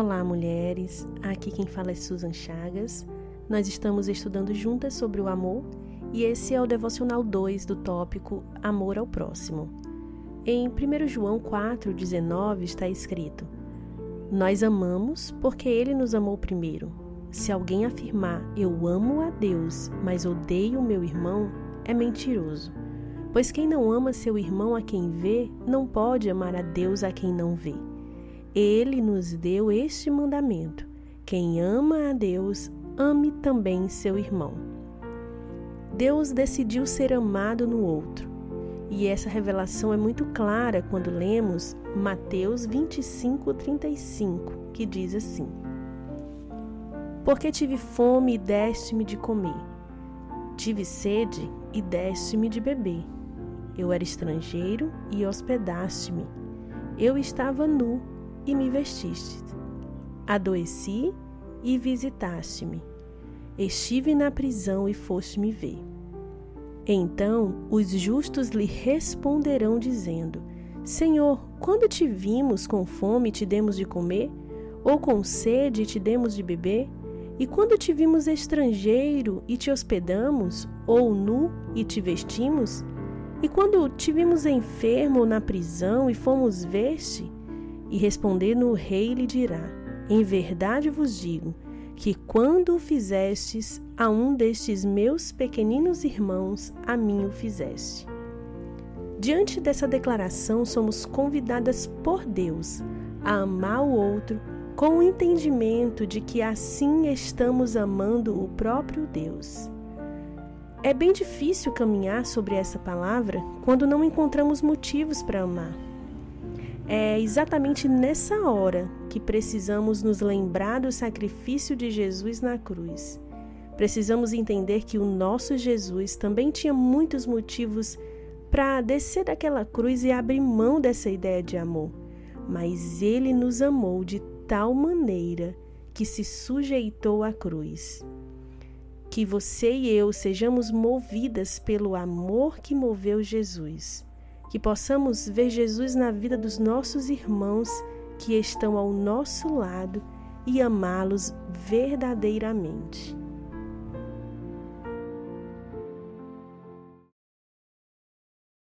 Olá, mulheres. Aqui quem fala é Susan Chagas. Nós estamos estudando juntas sobre o amor e esse é o devocional 2 do tópico Amor ao próximo. Em 1 João 4:19 está escrito: Nós amamos porque ele nos amou primeiro. Se alguém afirmar eu amo a Deus, mas odeio meu irmão, é mentiroso. Pois quem não ama seu irmão a quem vê, não pode amar a Deus a quem não vê. Ele nos deu este mandamento: quem ama a Deus, ame também seu irmão. Deus decidiu ser amado no outro. E essa revelação é muito clara quando lemos Mateus 25, 35, que diz assim: Porque tive fome e deste-me de comer, tive sede e deste-me de beber. Eu era estrangeiro e hospedaste-me. Eu estava nu e me vestiste. Adoeci e visitaste-me. Estive na prisão e foste me ver. Então os justos lhe responderão, dizendo: Senhor, quando te vimos com fome, te demos de comer? Ou com sede, te demos de beber? E quando te vimos estrangeiro e te hospedamos? Ou nu e te vestimos? E quando te vimos enfermo ou na prisão e fomos ver-te? E respondendo o rei lhe dirá: Em verdade vos digo que quando o fizestes a um destes meus pequeninos irmãos, a mim o fizeste. Diante dessa declaração, somos convidadas por Deus a amar o outro com o entendimento de que assim estamos amando o próprio Deus. É bem difícil caminhar sobre essa palavra quando não encontramos motivos para amar. É exatamente nessa hora que precisamos nos lembrar do sacrifício de Jesus na cruz. Precisamos entender que o nosso Jesus também tinha muitos motivos para descer daquela cruz e abrir mão dessa ideia de amor, mas ele nos amou de tal maneira que se sujeitou à cruz. Que você e eu sejamos movidas pelo amor que moveu Jesus que possamos ver Jesus na vida dos nossos irmãos que estão ao nosso lado e amá-los verdadeiramente.